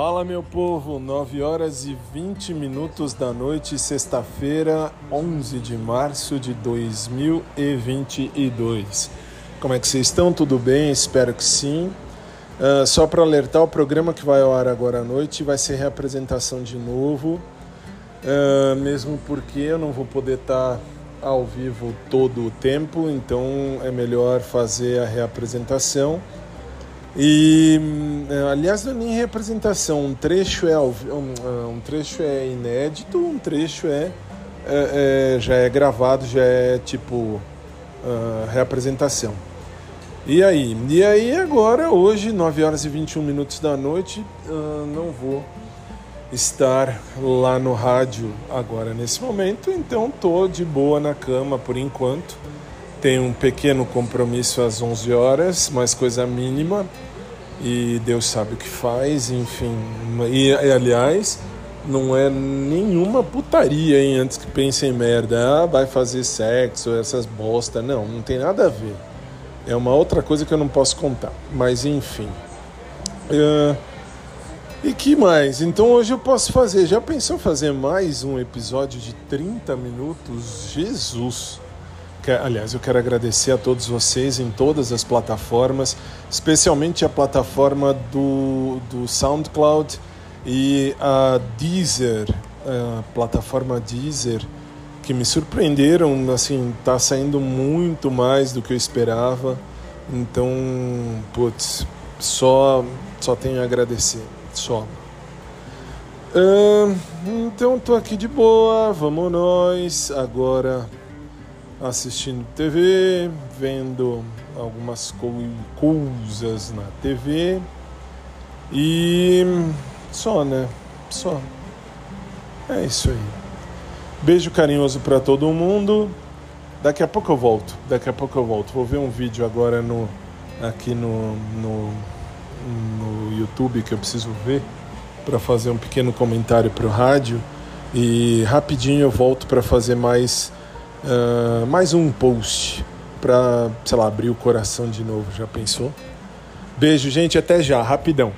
Fala meu povo, 9 horas e 20 minutos da noite, sexta-feira, 11 de março de 2022. Como é que vocês estão? Tudo bem? Espero que sim. Uh, só para alertar, o programa que vai ao ar agora à noite vai ser reapresentação de novo, uh, mesmo porque eu não vou poder estar tá ao vivo todo o tempo, então é melhor fazer a reapresentação. E eh, aliás, não é nem representação, um trecho é um trecho é inédito, um trecho é, é, é já é gravado, já é tipo uh, reapresentação. E aí? E aí agora, hoje, 9 horas e 21 minutos da noite, uh, não vou estar lá no rádio agora nesse momento, então tô de boa na cama por enquanto. Tenho um pequeno compromisso às 11 horas, mas coisa mínima e Deus sabe o que faz, enfim. E, aliás, não é nenhuma putaria, hein? Antes que pensem em merda, ah, vai fazer sexo, essas bosta. Não, não tem nada a ver. É uma outra coisa que eu não posso contar. Mas enfim. Uh, e que mais? Então hoje eu posso fazer. Já pensou fazer mais um episódio de 30 minutos? Jesus! Aliás, eu quero agradecer a todos vocês em todas as plataformas, especialmente a plataforma do, do SoundCloud e a Deezer, a plataforma Deezer, que me surpreenderam, assim, tá saindo muito mais do que eu esperava. Então, putz, só, só tenho a agradecer, só. Uh, então, tô aqui de boa, vamos nós. Agora assistindo TV, vendo algumas co coisas na TV e só, né? Só. É isso aí. Beijo carinhoso para todo mundo. Daqui a pouco eu volto. Daqui a pouco eu volto. Vou ver um vídeo agora no aqui no, no, no YouTube que eu preciso ver para fazer um pequeno comentário para o rádio e rapidinho eu volto para fazer mais Uh, mais um post para, sei lá, abrir o coração de novo. Já pensou? Beijo, gente. Até já. Rapidão.